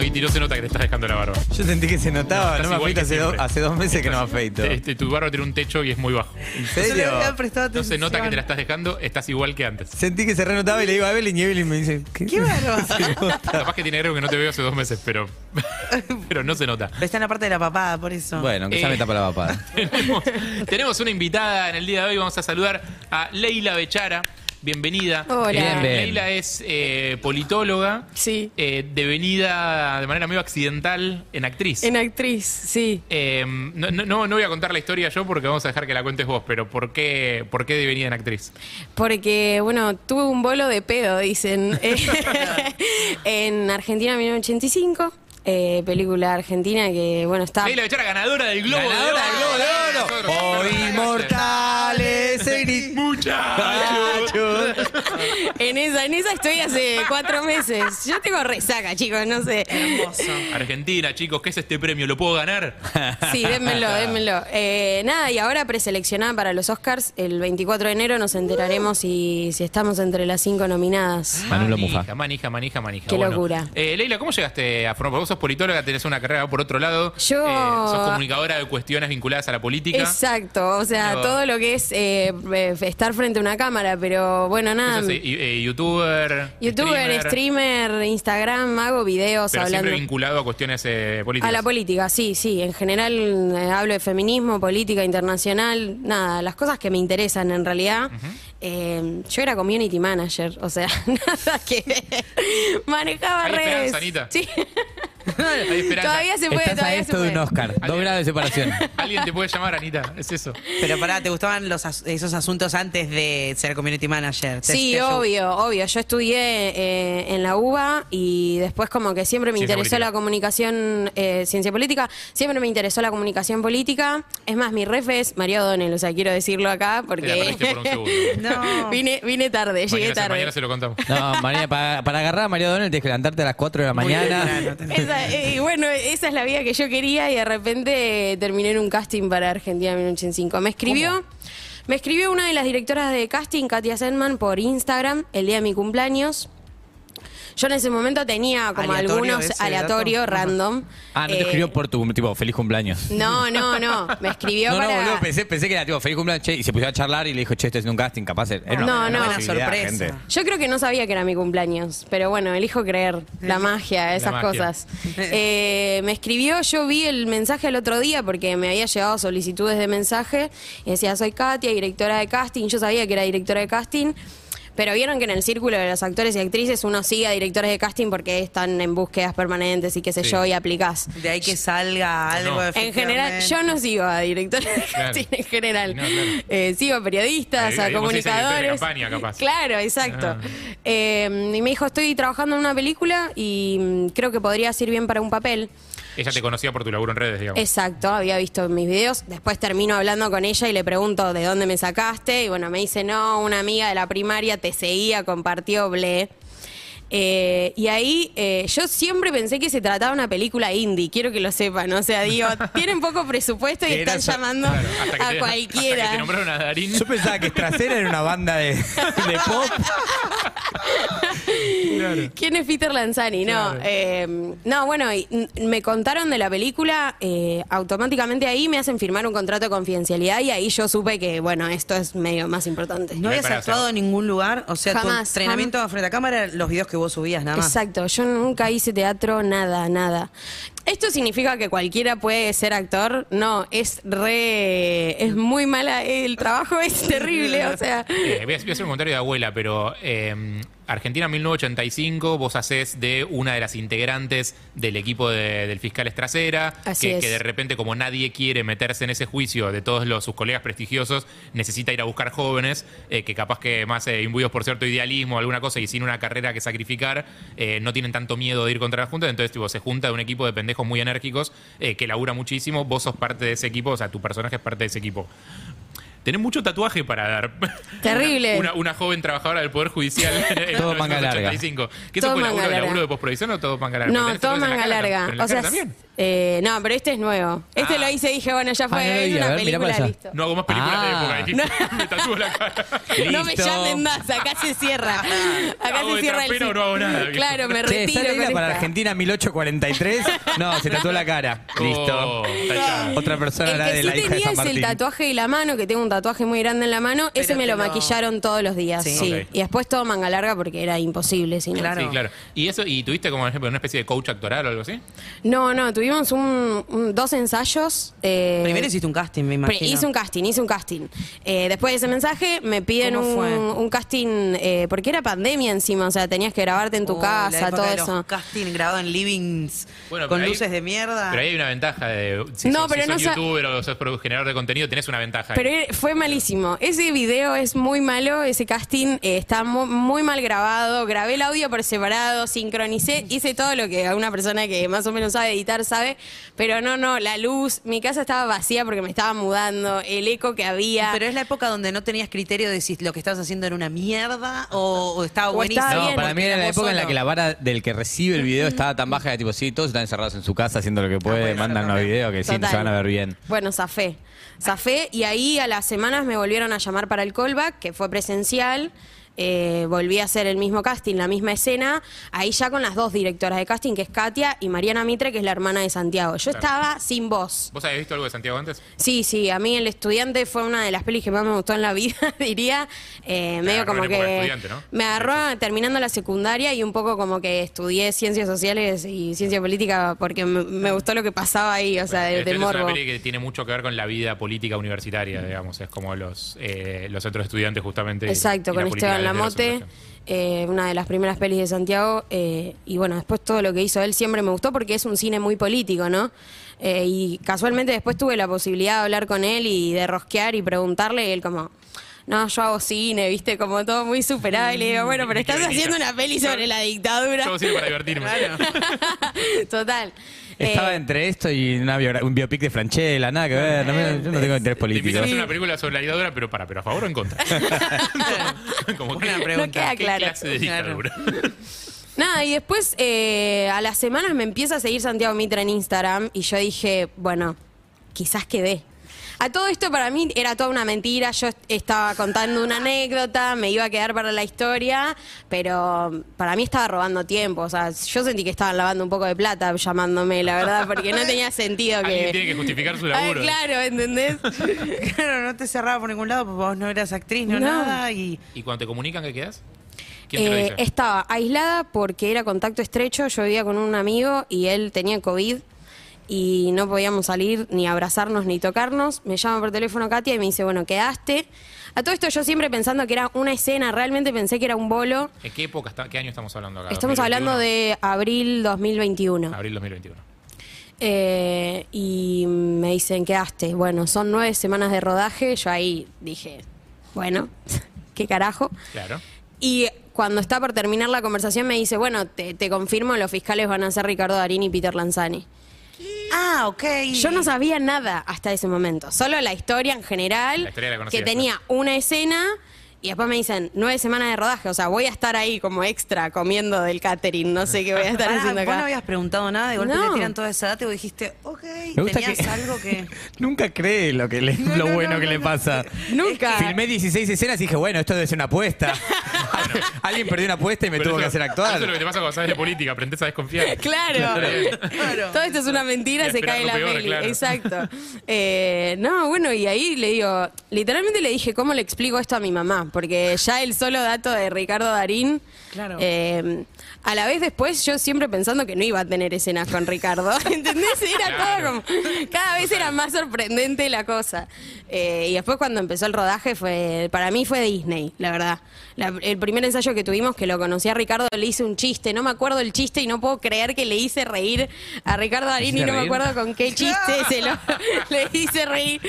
No, y no se nota que te estás dejando la barba. Yo sentí que se notaba, no me afeito que hace, do- siempre. hace dos meses que no me afeito. Este, tu barba tiene un techo y es muy bajo. ¿En serio? No se nota que te la estás dejando, estás igual que antes. Sentí que se renotaba y le digo a Evelyn y Evelyn me dice, ¿qué? Qué barba. Capaz que tiene algo que no te veo hace dos meses, pero, pero no se nota. Pero está en la parte de la papada, por eso. Bueno, ya Eh. me tapa la papada. tenemos, tenemos una invitada en el día de hoy. Vamos a saludar a Leila Bechara. Bienvenida. Hola. Bien, bien. Leila es eh, politóloga, Sí. eh, devenida de manera medio accidental en actriz. En actriz, sí. Eh, no, no- voy a contar la historia yo porque vamos a dejar que la cuentes vos, pero ¿por qué, por qué devenida en actriz? Porque, bueno, tuve un bolo de pedo, dicen. Eh, en Argentina 1985. eh, película argentina que, bueno, está... Leila Bechara, ganadora del Globo Ganadora de Oro. del Globo de Oro. Hoy siempre mortales, se grita. Muchachos. En esa, en esa estoy hace cuatro meses. Yo tengo resaca, chicos, no sé. Hermoso. Argentina, chicos, ¿qué es este premio? ¿Lo puedo ganar? Sí, démelo, démelo. Eh, nada, y ahora preseleccionada para los Oscars, el 24 de enero nos enteraremos si, si estamos entre las cinco nominadas. Manolo Mufa. Manija, manija, manija, manija. Qué Bueno, locura. eh, Leila, ¿cómo llegaste a formar? Vos sos politóloga, tenés una carrera por otro lado. Yo- Eh, sos comunicadora de cuestiones vinculadas a la política. Exacto, o sea, Pero- todo lo que es eh, eh, estar frente a una cámara, pero bueno, ¿Qué nada. sos, eh, eh, youtuber. Youtuber, streamer, Instagram, hago videos Pero hablando. siempre vinculado a cuestiones eh, políticas. A la política, sí, sí. En general eh, hablo de feminismo, política internacional, nada, las cosas que me interesan en realidad. Eh, yo era community manager, o sea, nada que ver. manejaba Hay redes. esperanza, Anita. Sí. Todavía se puede, Estás a se esto de un Oscar. Dos grados de separación. Alguien te puede llamar, Anita. Es eso. Pero pará, ¿te gustaban los as- esos asuntos antes de ser community manager? ¿Te- Sí, te ayudó? obvio, obvio. Yo estudié eh, en la UBA y después como que siempre me Ciencia interesó política. la comunicación, eh, ciencia política, siempre me interesó la comunicación política. Es más, mi ref es María O'Donnell, o sea, quiero decirlo acá Te la porque perdiste por un segundo. No. vine, vine tarde, llegué Mañana, se, tarde. mañana se lo contamos. No, María, para, para agarrar a María Donel tienes que levantarte a las 4 de la Muy mañana. temprano, Esa, eh, y bueno, esa es la vida que yo quería y de repente eh, terminé en un casting para Argentina 1985. Me escribió, me escribió una de las directoras de casting, Katia Sendman, por Instagram el día de mi cumpleaños. Yo en ese momento tenía como ¿Aleatorio algunos ese aleatorio, dato? random. Ah, no te Eh, escribió por tu tipo, feliz cumpleaños. No, no, no. Me escribió No, no, para. boludo, pensé, pensé que era tipo, feliz cumpleaños, che, y se puso a charlar y le dijo, che, estoy haciendo un casting, capaz. Era una, No, una no. posibilidad, sorpresa. gente. Yo creo que no sabía que era mi cumpleaños, pero bueno, elijo creer la magia, esas magia. cosas. Eh, me escribió, yo vi el mensaje el otro día porque me había llegado solicitudes de mensaje y decía, soy Katia, directora de casting, yo sabía que era directora de casting. Pero vieron que en el círculo de los actores y actrices uno sigue a directores de casting porque están en búsquedas permanentes y qué sé Sí. yo, y aplicás. De ahí que salga algo. No. En general, yo no sigo a directores de Claro. casting en general. No, claro. Eh, sigo a periodistas, Ahí- a comunicadores. campaña, capaz. Claro, exacto. Ah. Eh, y me dijo, estoy trabajando en una película y mm, creo que podría ir bien para un papel. Ella te conocía por tu laburo en redes, digamos. Exacto, había visto mis videos. Después termino hablando con ella y le pregunto de dónde me sacaste. Y bueno, me dice, no, una amiga de la primaria te seguía, compartió Ble. Eh, y ahí eh, yo siempre pensé que se trataba de una película indie, quiero que lo sepan. O sea, digo, tienen poco presupuesto y están llamando Claro, hasta que a te- Hasta que cualquiera. te nombraron a Darín. Yo pensaba que Trasera era una banda de, de pop. ¿Quién es Peter Lanzani? No, eh, no bueno, y, me contaron de la película, eh, automáticamente ahí me hacen firmar un contrato de confidencialidad y ahí yo supe que, bueno, esto es medio más importante. ¿No habías actuado en ningún lugar? O sea, tu Jamás, entrenamiento frente a cámara, los videos que vos subías, nada más. Exacto, yo nunca hice teatro, nada, nada. ¿Esto significa que cualquiera puede ser actor? No, es re. Es muy mala. El trabajo es terrible, o sea. Eh, voy, a, voy a hacer un comentario de abuela, pero eh, Argentina 1985, vos hacés de una de las integrantes del equipo de- del fiscal Estracera, que, es. que de repente, como nadie quiere meterse en ese juicio de todos los, sus colegas prestigiosos, necesita ir a buscar jóvenes eh, que capaz que más eh, imbuidos por cierto idealismo o alguna cosa y sin una carrera que sacrificar, eh, no tienen tanto miedo de ir contra la Junta, entonces tipo, se junta de un equipo de pendejos muy enérgicos eh, que labura muchísimo, vos sos parte de ese equipo, o sea, tu personaje es parte de ese equipo. Tenés mucho tatuaje para dar. Terrible. Una, una joven trabajadora del Poder Judicial en Todo manga larga. 1985. ¿Qué eso Todo fue manga laburo, larga. laburo de postproducción o todo manga larga? No, ¿Tenés todo la manga cara? larga. ¿Pero en la O sea, también? Eh, no, pero este es nuevo. Este Ah. lo hice y dije, bueno, ya fue, Ah, no lo es vi, a una ver, mirá película, para allá. listo. No hago más películas Ah. de época. dijiste, me tatúo la cara. No me Listo. llamen más, acá se cierra. Acá Hago se de cierra el trapero o no hago nada, viejo. Claro, me Che, retiro. ¿está con linda para esta. Argentina 1843? No, se tatuó la cara. Listo. Oh, tachado. Otra persona El la que de sí la hija de tenía San es el Martín. tatuaje de la mano, que tengo un tatuaje muy grande en la mano. Ese Pero me te lo lo- maquillaron todos los días, sí. Sí. Ok. Y después todo manga larga porque era imposible, si no. Claro. Sí, claro. ¿Y eso? ¿Y tuviste como, por ejemplo, una especie de coach actoral o algo así? No, no, tuvimos un, un- dos ensayos. eh, Primero hiciste un casting, me imagino. Hice un casting, hice un casting. Eh, después de ese mensaje me piden ¿Cómo un, casting, eh, porque era pandemia encima, o sea, tenías que grabarte en tu Oh, casa, todo de los eso. casting grabado en livings Bueno, con luces de mierda. Pero ahí hay una ventaja de. Si No, sos, pero si no sos youtuber o sos generador de contenido, tenés una ventaja. Pero fue malísimo. Ese video es muy malo, ese casting eh, está mu- muy, mal grabado. Grabé el audio por separado, sincronicé, hice todo lo que a una persona que más o menos sabe editar sabe. Pero no, no, la luz, mi casa estaba vacía porque me estaba mudando, el eco que había. Pero es la época donde no tenías criterio de si lo que estabas haciendo era una mierda o, o estaba O buenísimo. estaba No, para mí era la época en la que la vara del que recibe el video estaba tan baja que tipo, sí, todos están encerrados en su casa haciendo lo que puede, bueno, mandan también. videos que sí, Total. se van a ver bien. Bueno, zafé. Zafé y ahí a las semanas me volvieron a llamar para el callback, que fue presencial. Eh, volví a hacer el mismo casting, la misma escena, ahí ya con las dos directoras de casting, que es Katia y Mariana Mitre, que es la hermana de Santiago. Yo estaba sin voz. ¿Vos habías visto algo de Santiago antes? Sí, sí, a mí El Estudiante fue una de las pelis que más me gustó en la vida, diría. Eh, me agarró terminando la secundaria y un poco como que estudié ciencias sociales y ciencia política porque me, me gustó lo que pasaba ahí, o sea, de, El de Estudiante Es morbo. una peli que tiene mucho que ver con la vida política universitaria, digamos. Es como los, eh, los de estudiantes, justamente. Exacto, y con la Esteban superación. eh, una de las primeras pelis de Santiago. eh, y bueno, después todo lo que hizo él siempre me gustó porque es un cine muy político, ¿no? Eh, y casualmente después tuve la posibilidad de hablar con él y de rosquear y preguntarle, y él como... No, yo hago cine, viste, como todo muy superado. Y le digo, bueno, pero ¿Y qué estás haciendo una peli sobre la dictadura. Yo hago cine para divertirme. Total. Estaba Eh, entre esto y una un biopic de Franchella, nada que ver. no me- yo no tengo interés Te a político. hacer una película sobre la dictadura, pero para, pero a favor o en contra. como que, Buena pregunta. No queda ¿qué claro. clase de dictadura? Nada, y después eh, a las semanas me empieza a seguir Santiago Mitra en Instagram y yo dije, bueno, quizás quedé. A todo esto para mí era toda una mentira, yo est- estaba contando una anécdota, me iba a quedar para la historia, pero para mí estaba robando tiempo, o sea, yo sentí que estaban lavando un poco de plata llamándome, la verdad, porque no tenía sentido Alguien que... tiene que justificar su Ah, laburo. claro, ¿entendés? Claro, no te cerraba por ningún lado porque vos no eras actriz, no, No. nada. Y ¿Y cuando te comunican que quedas? ¿Quién te lo Eh, estaba aislada porque era contacto estrecho. Yo vivía con un amigo y él tenía COVID y no podíamos salir ni abrazarnos ni tocarnos. Me llama por teléfono Katia y me dice, bueno, quedaste. A todo esto yo siempre pensando que era una escena, realmente pensé que era un bolo. ¿En qué época, qué año estamos hablando acá? Estamos 2021? hablando de abril 2021. Abril 2021. Eh, y me dicen, quedaste. Bueno, son nueve semanas de rodaje. Yo ahí dije, bueno, qué carajo. Claro. Y cuando está por terminar la conversación me dice, bueno, te, te confirmo, los fiscales van a ser Ricardo Darín y Peter Lanzani. Ah, ok. Yo no sabía nada hasta ese momento, solo la historia en general, La historia la que tenía una escena y después me dicen, nueve semanas de rodaje, o sea, voy a estar ahí como extra comiendo del catering, no sé qué voy a estar Pará, haciendo vos no acá. habías preguntado nada, de golpe No. te tiran toda esa data y vos dijiste, ok, Me gusta tenías que algo que... nunca cree lo que le- lo bueno que le pasa. Nunca. Filmé 16 escenas y dije, bueno, esto debe ser una apuesta. Alguien perdió una apuesta y me Pero tuvo que hacer Eso es lo actuar. que te pasa cuando sabes de política, aprendes a desconfiar. Claro. Todo esto es una mentira, Y se esperar cae lo la peor, peli. claro. Exacto. Eh, no, bueno, y ahí le digo, literalmente le dije, ¿cómo le explico esto a mi mamá? Porque ya el solo dato de Ricardo Darín. Claro. eh, a la vez después yo siempre pensando que no iba a tener escenas con Ricardo. ¿Entendés? Era Claro. todo como. Cada vez era más sorprendente la cosa. Eh, y después cuando empezó el rodaje fue. Para mí fue Disney, la verdad. La- el primer ensayo que tuvimos, que lo conocí a Ricardo, le hice un chiste. No me acuerdo el chiste y no puedo creer que le hice reír a Ricardo Darín y no me acuerdo con qué chiste se lo le hice reír.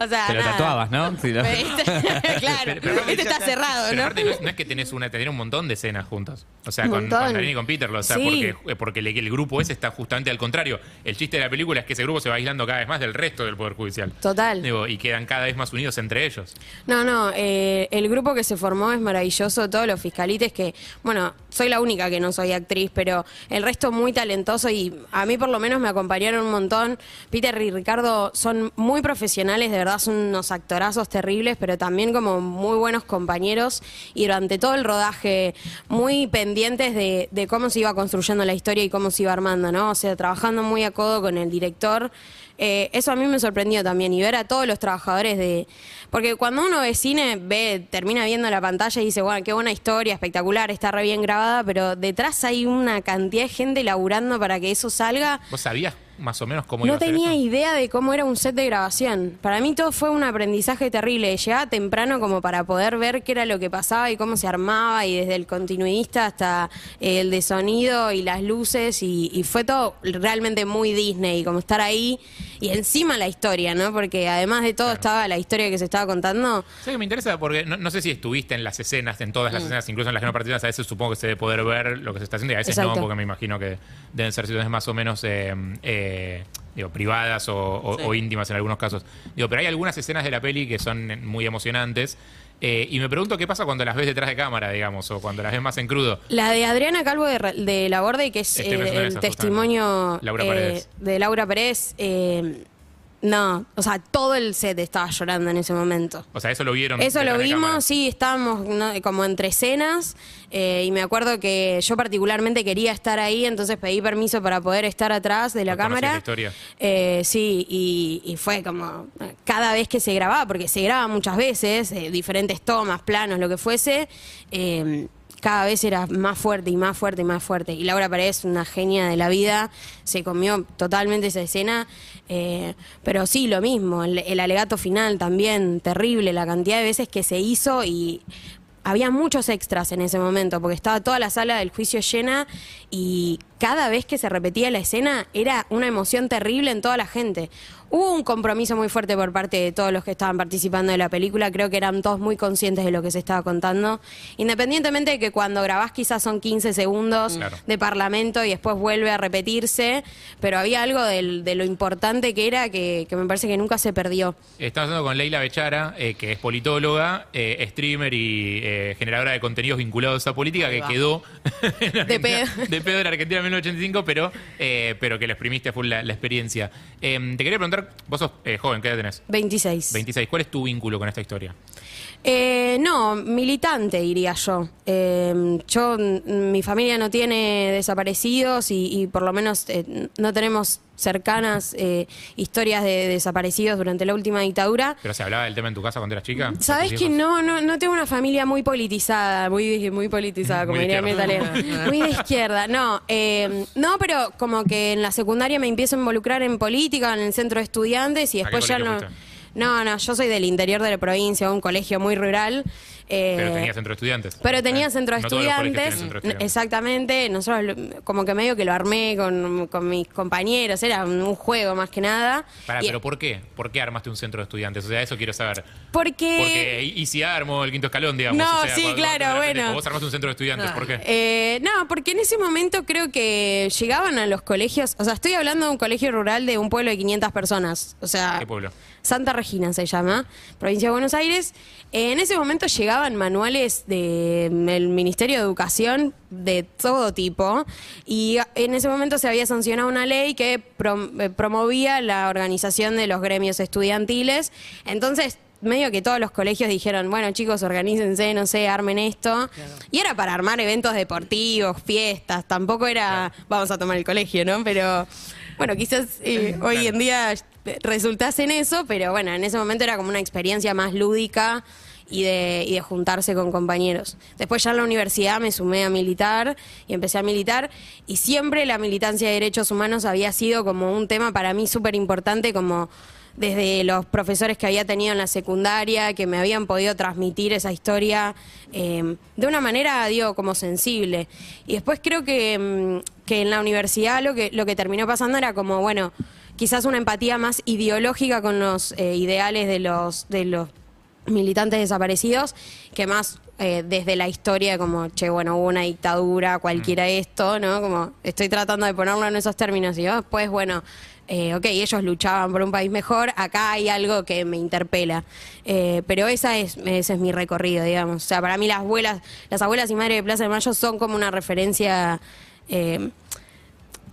O sea, Te lo nada. tatuabas, ¿no? Sí, lo- claro. Pero- pero aparte- este está cerrado, Pero ¿no? aparte no es, que tenés una, tener un montón de escenas juntos. O sea, con, montón. con Darín y con Peter, o sea, Sí. porque, eh, porque el, el grupo ese está justamente al contrario. El chiste de la película es que ese grupo se va aislando cada vez más del resto del Poder Judicial. Total. Digo, y quedan cada vez más unidos entre ellos. No, no, eh, el grupo que se formó es maravilloso, todos los los fiscalites que, bueno, soy la única que no soy actriz, pero el resto muy talentoso y a mí por lo menos me acompañaron un montón. Peter y Ricardo son muy profesionales, de verdad son unos actorazos terribles, pero también como muy buenos compañeros y durante todo el rodaje muy pendientes de, de cómo se iba construyendo la historia y cómo se iba armando, ¿no? O sea, trabajando muy a codo con el director. Eh, eso a mí me sorprendió también y ver a todos los trabajadores de... Porque cuando uno ve cine, ve, termina viendo la pantalla y dice, bueno, qué buena historia, espectacular, está re bien grabada, pero detrás hay una cantidad de gente laburando para que eso salga. ¿Vos sabías más o menos cómo iba No a ser tenía eso? idea de cómo era un set de grabación. Para mí todo fue un aprendizaje terrible. Llegaba temprano como para poder ver qué era lo que pasaba y cómo se armaba, y desde el continuista hasta eh, el de sonido y las luces, y, y fue todo realmente muy Disney, como estar ahí y encima la historia, ¿no? Porque además de todo estaba la historia que se estaba contando. Sí, que me interesa porque no, no sé si estuviste en las escenas, en todas las Mm. escenas, incluso en las que no participas, a veces supongo que se debe poder ver lo que se está haciendo y a veces Exacto. no, porque me imagino que deben ser situaciones más o menos eh, eh, digo, privadas o, o- Sí. o íntimas en algunos casos. Digo, pero hay algunas escenas de la peli que son muy emocionantes eh, y me pregunto qué pasa cuando las ves detrás de cámara, digamos, o cuando las ves más en crudo. La de Adriana Calvo de, La Borde, que es eh, en el testimonio. Laura eh, de Laura Pérez, eh, no, o sea, todo el set estaba llorando en ese momento. O sea, eso lo vieron. Eso lo vimos, sí, estábamos ¿no? como entre escenas eh, y me acuerdo que yo particularmente quería estar ahí, entonces pedí permiso para poder estar atrás de la conocías cámara. la historia. Eh, sí, y, y fue como eh, cada vez que se grababa, porque se graba muchas veces, eh, diferentes tomas, planos, lo que fuese, eh, cada vez era más fuerte y más fuerte y más fuerte. Y Laura Paredes, una genia de la vida, se comió totalmente esa escena. Eh, pero sí, lo mismo, el, el alegato final también, terrible, la cantidad de veces que se hizo y había muchos extras en ese momento, porque estaba toda la sala del juicio llena y cada vez que se repetía la escena era una emoción terrible en toda la gente. Hubo un compromiso muy fuerte por parte de todos los que estaban participando de la película, creo que eran todos muy conscientes de lo que se estaba contando, independientemente de que cuando grabás quizás son 15 segundos Claro. de parlamento y después vuelve a repetirse, pero había algo del- de lo importante que era que, que me parece que nunca se perdió. Estamos hablando con Leila Bechara, eh, que es politóloga, eh, streamer y eh, generadora de contenidos vinculados a política, que quedó Argentina- pedo. de pedo en Argentina en 1985, pero, pero que le exprimiste full la, la experiencia. Eh, te quería preguntar, vos sos eh, joven, ¿qué edad tenés? 26. 26. ¿Cuál es tu vínculo con esta historia? Eh, no, militante diría yo. Eh, yo, mm, mi familia no tiene desaparecidos y, y por lo menos eh, no tenemos cercanas eh, historias de desaparecidos durante la última dictadura. ¿Pero se hablaba del tema en tu casa cuando eras chica? Sabes ¿Tus que no, no, no tengo una familia muy politizada, muy, muy politizada, como Muy diría izquierda. Legrand. Muy de izquierda, no. eh, no, pero como que en la secundaria me empiezo a involucrar en política, en el centro de estudiantes y ¿A qué después ya no. fuiste? No, no, yo soy del interior de la provincia, un colegio muy rural. eh, Pero tenía centro de estudiantes. pero tenía Eh, centro de no estudiantes. centro de estudiantes. Exactamente. Nosotros como que medio que lo armé con, con mis compañeros. Era un, juego más que nada. Pará, Y- pero ¿por qué? ¿Por qué armaste un centro de estudiantes? O sea, eso quiero saber. porque. Porque y si armó el quinto escalón, digamos. No, o sea, sí, cuando- claro, cuando bueno. Vos armaste un centro de estudiantes, ¿por qué? Eh, no, porque en ese momento creo que llegaban a los colegios, o sea, estoy hablando de un colegio rural de un pueblo de 500 personas, o sea, ¿Qué pueblo? Santa Regina se llama, provincia de Buenos Aires. En ese momento llegaban manuales del Ministerio de Educación de todo tipo y en ese momento se había sancionado una ley que eh, promovía la organización de los gremios estudiantiles. Entonces, medio que todos los colegios dijeron, bueno chicos, organícense, no sé, armen esto. Y era para armar eventos deportivos, fiestas, tampoco era vamos a tomar el colegio, ¿no? Pero bueno, quizás eh, hoy en día resultase en eso, pero bueno, en ese momento era como una experiencia más lúdica y de, y de juntarse con compañeros. Después ya en la universidad me sumé a militar y empecé a militar y siempre la militancia de derechos humanos había sido como un tema para mí súper importante como desde los profesores que había tenido en la secundaria, que me habían podido transmitir esa historia eh, de una manera, digo, como sensible. Y después creo que, mm, que en la universidad lo que, lo que terminó pasando era como, bueno, quizás una empatía más ideológica con los eh, ideales de los, de los militantes desaparecidos, que más eh, desde la historia, como, che, bueno, hubo una dictadura, cualquiera esto, ¿no? Como estoy tratando de ponerlo en esos términos y yo después, bueno, eh, ok, ellos luchaban por un país mejor, acá hay algo que me interpela. Eh, pero esa es, ese es mi recorrido, digamos. O sea, para mí las abuelas, las abuelas y madres de Plaza de Mayo son como una referencia... eh,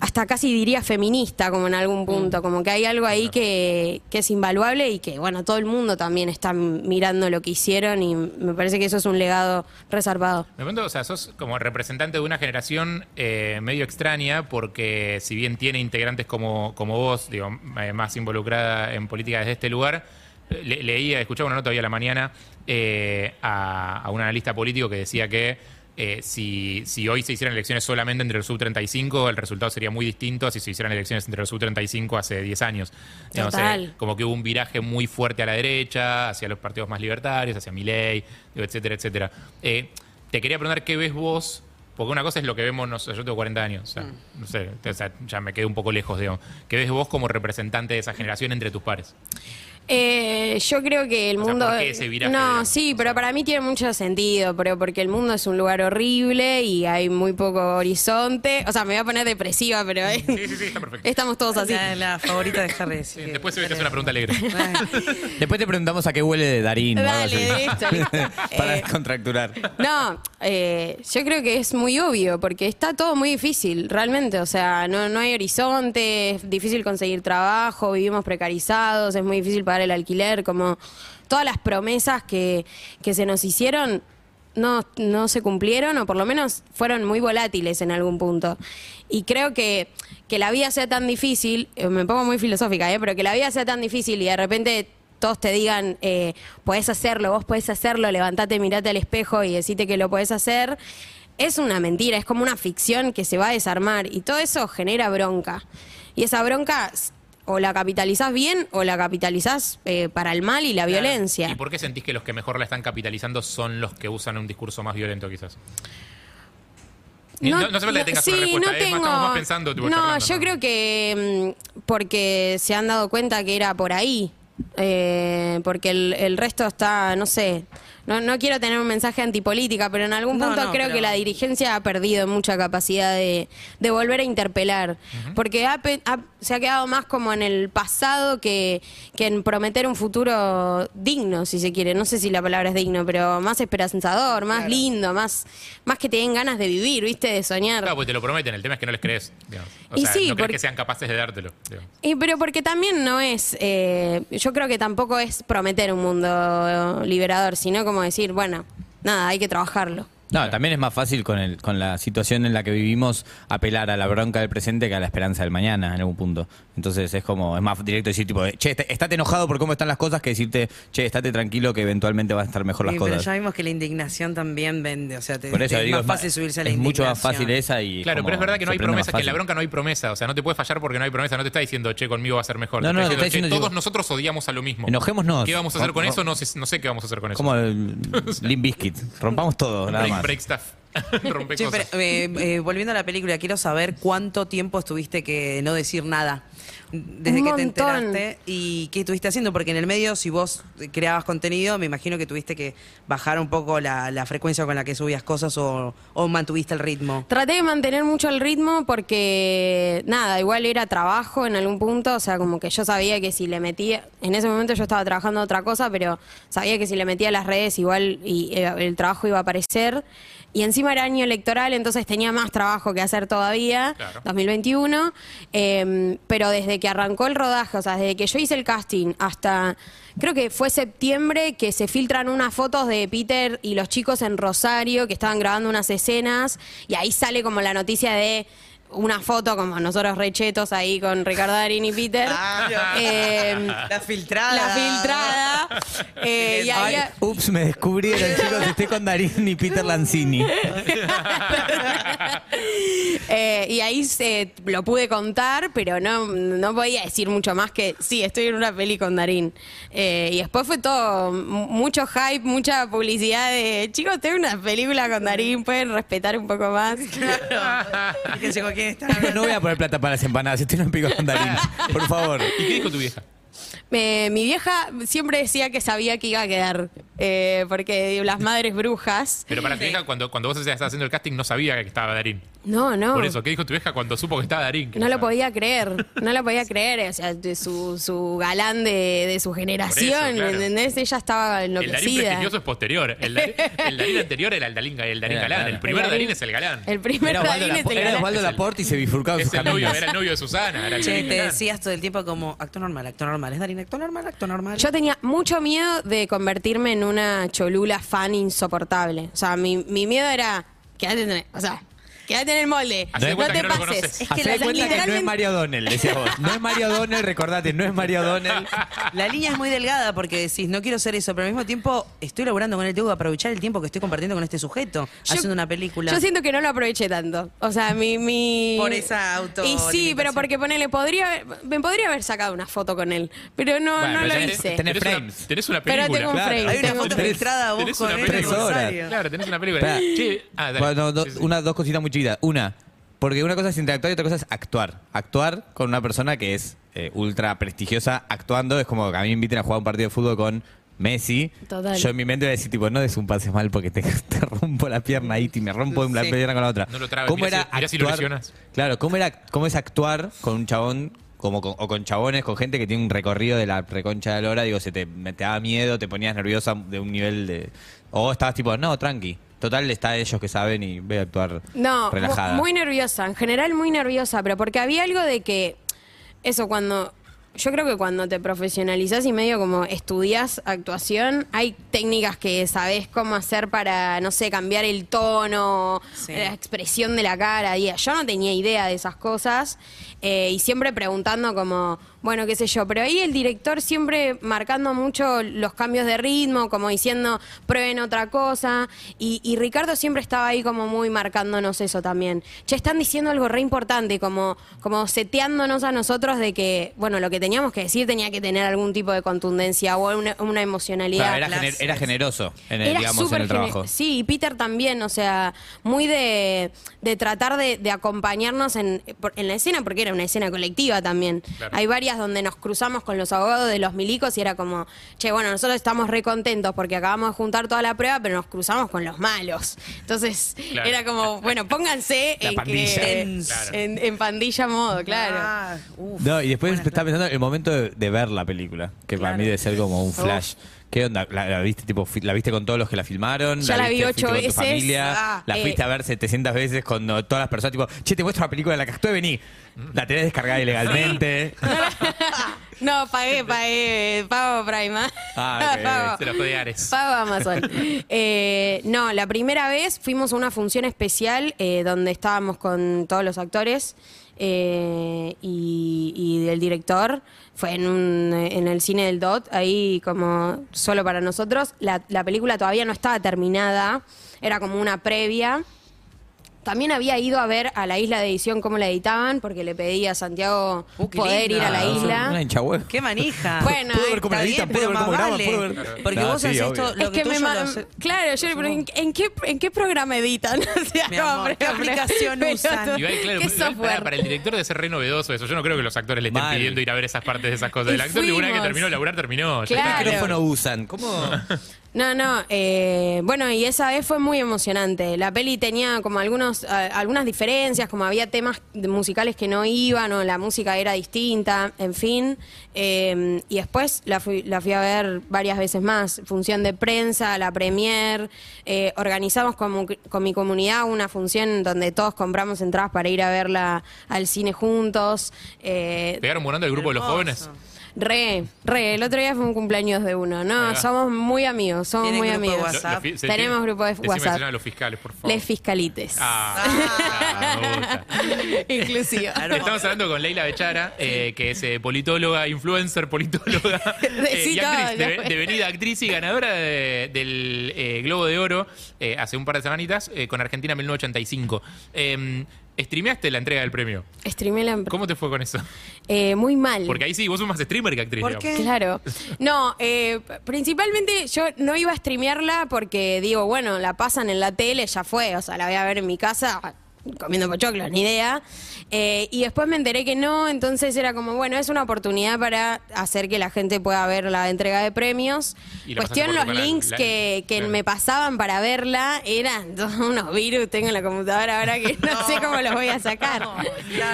hasta casi diría feminista, como en algún punto, como que hay algo ahí que, que es invaluable y que, bueno, todo el mundo también está mirando lo que hicieron y me parece que eso es un legado reservado. Me pregunto, o sea, sos como representante de una generación eh, medio extraña, porque si bien tiene integrantes como, como vos, digo, eh, más involucrada en política desde este lugar, le- leía, escuchaba una nota hoy a la mañana eh, a, a un analista político que decía que eh, si, si hoy se hicieran elecciones solamente entre el sub-35, el resultado sería muy distinto a si se hicieran elecciones entre el sub-35 hace 10 años. Total. como que hubo un viraje muy fuerte a la derecha, hacia los partidos más libertarios, hacia Milei, etcétera, etcétera. Eh, te quería preguntar qué ves vos, porque una cosa es lo que vemos, no sé, yo tengo 40 años, o sea, no sé, o sea, ya me quedé un poco lejos, digamos. ¿Qué ves vos como representante de esa generación entre tus pares? Eh, yo creo que el O sea, mundo. ¿por qué ese viraje, no, digamos? sí, pero para mí tiene mucho sentido, pero porque el mundo es un lugar horrible y hay muy poco horizonte. O sea, me voy a poner depresiva, pero Sí, sí, sí, está perfecto. estamos todos así. La, la favorita de Harry. Sí, después se ve que es una pregunta alegre. Después te preguntamos a qué huele de Darín. Dale, listo, listo. Para Eh, descontracturar. No, eh, yo creo que es muy obvio, porque está todo muy difícil, realmente. O sea, no, no hay horizonte, es difícil conseguir trabajo, vivimos precarizados, es muy difícil el alquiler, como todas las promesas que, que se nos hicieron no, no se cumplieron o por lo menos fueron muy volátiles en algún punto. Y creo que, que la vida sea tan difícil, eh, me pongo muy filosófica, ¿eh? pero que la vida sea tan difícil y de repente todos te digan, eh, podés hacerlo, vos podés hacerlo, levantate, mirate al espejo y decite que lo podés hacer, es una mentira, es como una ficción que se va a desarmar y todo eso genera bronca. Y esa bronca o la capitalizás bien o la capitalizás eh, para el mal y la violencia. ¿Y por qué sentís que los que mejor la están capitalizando son los que usan un discurso más violento, quizás? Ni- No, no hace falta que tengas una sí, respuesta, no más, tengo- estamos más pensando. tipo, no, charlando, yo creo que mm, porque se han dado cuenta que era por ahí. Eh, porque el, el resto está, no sé, no, no quiero tener un mensaje antipolítica, pero en algún punto no, creo pero- que la dirigencia ha perdido mucha capacidad de, de volver a interpelar. Porque ha pe- ha- se ha quedado más como en el pasado que, que en prometer un futuro digno, si se quiere. No sé si la palabra es digno, pero más esperanzador, más lindo, más, más que te den ganas de vivir, ¿viste? De soñar. Claro, porque te lo prometen, el tema es que no les crees. digamos. O Y sea, sí, no porque- que sean capaces de dártelo. digamos. Y pero porque también no es, eh, yo creo que tampoco es prometer un mundo liberador, sino como decir, bueno, nada, hay que trabajarlo. No, también es más fácil con, el, con la situación en la que vivimos apelar a la bronca del presente que a la esperanza del mañana en algún punto. Entonces es como, es más directo decir tipo, che, est- estate enojado por cómo están las cosas que decirte, che, estate tranquilo que eventualmente van a estar mejor las Sí, pero cosas. ya vimos que la indignación también vende. O sea, te, Por eso te- digo, es más fácil subirse a la es mucho más fácil esa y Claro, como pero es verdad que no hay promesa, que en la bronca no hay promesa. O sea, no te puede fallar porque no hay promesa. No te está diciendo, che, conmigo va a ser mejor. No, te no, está te está diciendo, che, diciendo, todos nosotros odiamos a lo mismo. Enojémonos. ¿Qué vamos a hacer con eso? No sé, no sé qué vamos a hacer con eso. Como el Limp Bizkit. Rompamos todo, nada más. Break stuff. Rompe Che, cosas. pero, eh, eh, volviendo a la película, quiero saber cuánto tiempo estuviste que no decir nada desde Un que te enteraste y qué estuviste haciendo, porque en el medio, si vos creabas contenido, me imagino que tuviste que bajar un poco la, la frecuencia con la que subías cosas o, o mantuviste el ritmo. Traté de mantener mucho el ritmo porque, nada, igual era trabajo en algún punto, o sea, como que yo sabía que si le metía, en ese momento yo estaba trabajando otra cosa, pero sabía que si le metía las redes igual y, eh, el trabajo iba a aparecer. Y encima era año electoral, entonces tenía más trabajo que hacer todavía, Claro. 2021. eh, pero desde que arrancó el rodaje, o sea, desde que yo hice el casting hasta, creo que fue septiembre, que se filtran unas fotos de Peter y los chicos en Rosario, que estaban grabando unas escenas, y ahí sale como la noticia de una foto como nosotros rechetos ahí con Ricardo Darín y Peter. Eh, la filtrada. la filtrada. eh, y ahí, Ay, ups, me descubrieron, chicos, estoy con Darín y Peter Lanzini. Eh, y ahí se, lo pude contar, pero no, no podía decir mucho más que sí, estoy en una peli con Darín. Eh, y después fue todo mucho hype, mucha publicidad de chicos, tengo una película con Darín, pueden respetar un poco más. Fíjense No voy a poner plata para las empanadas, estoy en un pico con Darín, por favor. ¿Y qué dijo tu vieja? Eh, mi vieja siempre decía que sabía que iba a quedar, eh, porque digo, las madres brujas. Pero para tu hija, cuando, cuando vos estabas haciendo el casting, no sabía que estaba Darín. No, no. Por eso, ¿qué dijo tu vieja cuando supo que estaba Darín? Que No lo podía creer, no lo podía creer, o sea, de su, su galán de, de su generación, claro. ¿entendés? Ella estaba El Darín enloquecida. prestigioso es posterior. El Darín, el Darín anterior era el Darín, el Darín Era, galán. claro. El primer El Darín, Darín- es el galán. El primer Era Osvaldo, Darín es el era galán. Osvaldo Es el- Laporte y se sus novio, caminos. era el novio de Susana. Era el Che, te galán. decías todo el tiempo como actor normal, actor normal. ¿Es Darín actor normal, actor normal? Yo tenía mucho miedo de convertirme en una cholula fan insoportable. O sea, mi, mi miedo era, quédate o sea, quédate en el molde, Hacé de no cuenta te que no lo pases. conoces. Es Hacé que de la- cuenta que no es literalmente- Mario O'Donnell, decías vos. No es Mario O'Donnell, recordate, no es Mario O'Donnell. La línea es muy delgada porque decís, no quiero ser eso, pero al mismo tiempo estoy laburando con él, tengo que aprovechar el tiempo que estoy compartiendo con este sujeto, Yo- haciendo una película. Yo siento que no lo aproveché tanto. O sea, mi. mi... Por esa auto- Y sí, limitación. pero porque ponele, podría, haber- me podría haber sacado una foto con él. Pero no, Bueno, no pero lo tenés- hice. tenés- una, frames. tenés una Pero película. tengo un Claro. frame. Hay una tengo foto frame. filtrada vos Tenés con una él en película. Tres horas. Rosario. Claro, tenés una película. Espera. Che, ah, dale. Bueno, do- Sí, sí. unas dos cositas muy Una, porque una cosa es interactuar y otra cosa es actuar. Actuar con una persona que es eh, ultra prestigiosa actuando es como que a mí me inviten a jugar un partido de fútbol con Messi. Total. Yo en mi mente voy a decir, tipo, no des un pase mal porque te, te rompo la pierna ahí y me rompo la Sí. pierna con la otra. No lo trabes, ¿Cómo mirá era si- mirá si lo actuar? lesionas. Claro, ¿cómo, era, ¿cómo es actuar con un chabón como con- o con chabones, con gente que tiene un recorrido de la reconcha de la hora? Digo, se te, te daba miedo, te ponías nerviosa de un nivel de... O estabas tipo, no, tranqui. Total, está ellos que saben y voy a actuar No, relajada. mu- muy nerviosa, en general muy nerviosa, pero porque había algo de que, eso, cuando, yo creo que cuando te profesionalizás y medio como estudias actuación, hay técnicas que sabés cómo hacer para, no sé, cambiar el tono, Sí. la expresión de la cara. Y yo no tenía idea de esas cosas eh, y siempre preguntando como, bueno, qué sé yo, pero ahí el director siempre marcando mucho los cambios de ritmo, como diciendo, prueben otra cosa. Y, y Ricardo siempre estaba ahí como muy marcándonos eso también. Che, están diciendo algo re importante, como, como seteándonos a nosotros de que, bueno, lo que teníamos que decir tenía que tener algún tipo de contundencia o una, una emocionalidad. Claro, era, Clases. gener- era generoso en el, Era digamos, en súper el trabajo. Sí, y Peter también, o sea, muy de, de tratar de, de acompañarnos en, por- en la escena, porque era una escena colectiva también. Claro. Hay varias donde nos cruzamos con los abogados de los milicos y era como, che, bueno, nosotros estamos re contentos porque acabamos de juntar toda la prueba, pero nos cruzamos con los malos. Entonces, Claro. era como, bueno, pónganse en, pandilla. que- Claro. en, en pandilla modo, claro. Ah, uf, No, y después estaba pensando en el momento de, de ver la película, que para mí debe ser como un flash. ¿Qué onda? ¿La, la viste tipo fi- la viste con todos los que la filmaron? Ya la vi viste- ocho fuiste con tu veces. familia? Ah, la eh. fuiste a ver 700 veces con no, todas las personas tipo, "Che, te muestro la película en la que actué, vení." La tenés descargada ilegalmente. No, pagué, pagué, pago Prime. ¿ah? Ah, ok, Pago. Se de Ares. Pago Amazon. Eh, no, la primera vez fuimos a una función especial eh, donde estábamos con todos los actores eh, y, y el director. Fue en, un, en el cine del DOT, ahí como solo para nosotros. La, la película todavía no estaba terminada, era como una previa. También había ido a ver a la isla de edición cómo la editaban, porque le pedí a Santiago Uh, qué poder linda. ir a la isla. Una hincha huevo. Qué manija. Bueno, Puedo ver cómo Está la editan, bien, puedo pero ver cómo más graban, vale. puedo ver. Porque No, vos sí, haces obvio. esto, lo es que, que me tuyo ma- lo hace- Claro, yo le pregunté, ¿en qué, ¿en qué programa editan? O sea, Mi amor, ¿qué aplicación pero- usan? Igual, claro, ¿Qué igual para, software? para el director debe ser re novedoso eso. Yo no creo que los actores le estén Mal. pidiendo ir a ver esas partes de esas cosas. Y El actor, una vez que fuimos. terminó de laburar, terminó. Ya Claro. está. ¿Qué micrófono usan? ¿Cómo? No, no, eh, bueno, y esa vez fue muy emocionante. La peli tenía como algunos, algunas diferencias, como había temas musicales que no iban o la música era distinta, en fin. Eh, y después la fui, la fui a ver varias veces más. Función de prensa, la premier. eh, organizamos con, con mi comunidad una función donde todos compramos entradas para ir a verla al cine juntos. Eh, ¿Pegaron morando el grupo de los jóvenes? Re, re, el otro día fue un cumpleaños de uno, Ahí ¿no? va. Somos muy amigos, somos ¿Tienen muy grupo de amigos. WhatsApp? Lo- lo fi- se- Tenemos grupo de Decime WhatsApp. se llaman los fiscales, por favor. Les fiscalites. Ah, ah, me gusta. Inclusiva. Claro. Estamos hablando con Leila Bechara, eh, que es eh, politóloga, influencer, politóloga eh, Sí, y actriz, de- fue. devenida actriz y ganadora de- del eh, Globo de Oro eh, hace un par de semanitas eh, con Argentina 1985. Eh, ¿Streameaste la entrega del premio? Streamé la ¿Cómo te fue con eso? Eh, muy mal. Porque ahí sí, vos sos más streamer que actriz. ¿Por qué? Claro. No, eh, principalmente yo no iba a streamearla porque digo, bueno, la pasan en la tele, ya fue. O sea, la voy a ver en mi casa. Comiendo pochoclos, ni idea. Eh, y después me enteré que no, entonces era como, bueno, es una oportunidad para hacer que la gente pueda ver la entrega de premios. Y Cuestión, los links la- que, que claro. me pasaban para verla eran todos unos virus, tengo en la computadora ahora que no sé cómo los voy a sacar.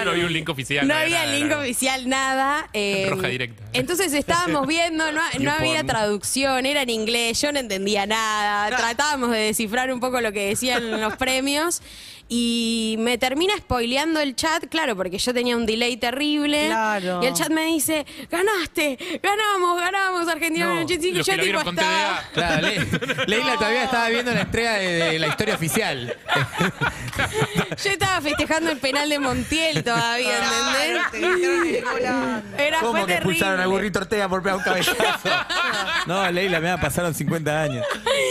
No había un link oficial. No había había nada, link oficial, nada. eh, Roja directa. Entonces estábamos viendo, no, no había traducción, era en inglés, yo no entendía nada. Tratábamos de descifrar un poco lo que decían los premios. Y me termina spoileando el chat, claro, porque yo tenía un delay terrible. Claro. Y el chat me dice, ganaste, ganamos, ganamos, Argentina No, 85. los yo que lo tipo vieron con estaba... TDA. Claro, Le- Leila todavía estaba viendo la entrega de, de la historia oficial. Yo estaba festejando el penal de Montiel todavía, ¿entendés? Era ¿Cómo fue que expulsaron terrible. burrito Ortega por pegar un cabezazo? No, Leila, me pasaron 50 años.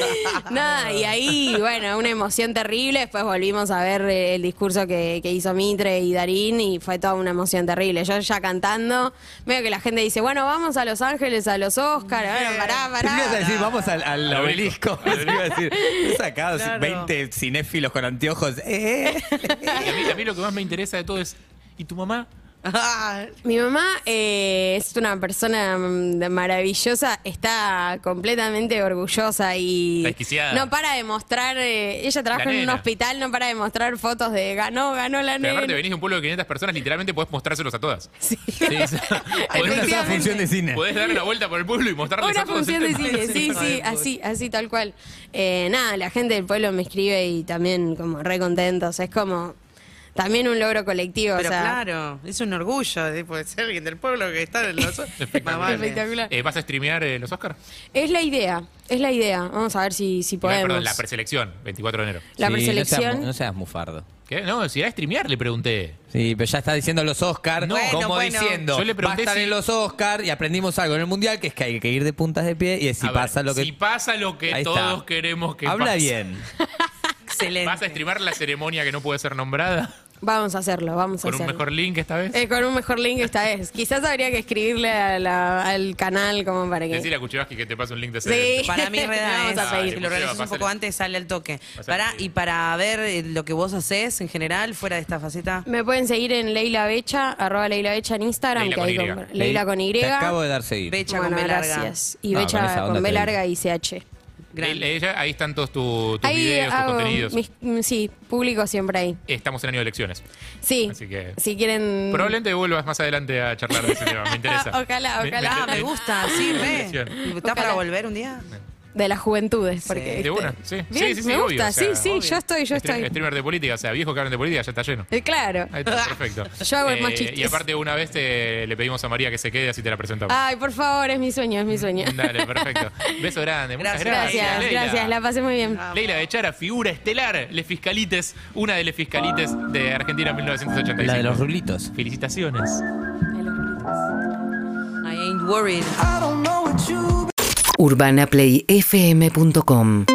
Nada, y ahí, bueno, una emoción terrible. Después volvimos a ver eh, el discurso que, que hizo Mitre y Darín y fue toda una emoción terrible. Yo ya cantando, veo que la gente dice, bueno, vamos a Los Ángeles, a los Oscars. Bueno, pará, que ibas a pará. decir, vamos al, al obelisco. iba a decir, he sacado Claro. 20 cinéfilos con anteojos. Eh, eh. Y a mí, a mí lo que más me interesa de todo es. ¿Y tu mamá? Mi mamá eh, es una persona mm, maravillosa, está completamente orgullosa y desquiciada. no para de mostrar, eh, ella trabaja La en un nena. hospital, no para de mostrar fotos de ganó, ganó la Pero aparte nena. venís de un pueblo de 500 personas, literalmente podés mostrárselos a todas. Sí. Sí, en una sola Efectivamente. función de cine. Podés darle una vuelta por el pueblo y mostrarles Una a todos. función de cine, sí, sí, así, así tal cual. Eh, nada, la gente del pueblo me escribe y también como re contentos. Es como también un logro colectivo. Pero o sea, claro, es un orgullo de poder ser alguien del pueblo que está en los. Espectacular. Espectacular. Eh, ¿Vas a streamear eh, los Oscars? Es la idea, es la idea. Vamos a ver si, si podemos. Perdón, la preselección, 24 de enero. La Sí, preselección. No seas, no seas mufardo. ¿Qué? No, si era streamear, le pregunté. Sí, pero ya está diciendo los Oscars, No. como Bueno, diciendo, Yo le va a estar si- en los Oscars y aprendimos algo en el Mundial, que es que hay que ir de puntas de pie y si A ver, pasa lo que... Si pasa lo que Ahí está. todos queremos que Habla pase. bien. Excelente. ¿Vas a streamar la ceremonia que no puede ser nombrada? Vamos a hacerlo, vamos a ¿Con un hacerlo. mejor link esta vez? Eh, con un mejor link esta vez. Quizás habría que escribirle a la- al canal como para que. Decirle a Kuchevaski que te pase un link de Sí. Para mí, Reda, vamos es, a pedir. si lo realizas un Pásale. poco antes, sale al toque. Pásale. Para, y para ver eh, lo que vos haces en general, fuera de esta faceta. Me pueden seguir en Leila Becha, arroba Leila Becha en Instagram, Leila que con ahí Y. con- Leila con Y. Te acabo de dar seguir. Becha Bueno, con B larga. gracias. Y Ah, Becha con esa onda con B te larga y CH. Grande. Ella- ahí están todos tu- tus Ahí videos, tus hago contenidos. mis- sí, publico siempre ahí. Estamos en año de elecciones. Sí, Así que- si quieren... Probablemente vuelvas más adelante a charlar de ese tema. Me interesa. Ojalá, Me- ojalá. Ah, me gusta, sí, re. Elección. ¿Estás para volver un día? De las juventudes, porque... De una, sí. Bien, sí, sí, sí, me obvio, gusta, o sea, sí, sí, yo estoy, yo Stream- estoy. Streamer de política, o sea, viejos que hablan de política, ya está lleno. Eh, claro. Ahí está, perfecto. Yo hago más chistes. Y aparte, una vez te- le pedimos a María que se quede, así te la presentamos. Ay, por favor, es mi sueño, es mi sueño. Dale, perfecto. Beso grande. Muchas Gracias. gracias. Gracias, Leila. gracias, la pasé muy bien. Leila Bechara, figura estelar, Les Fiscalites, una de Les Fiscalites de Argentina en 1985. La de los rulitos. Felicitaciones. I ain't worried. UrbanaPlayFM.com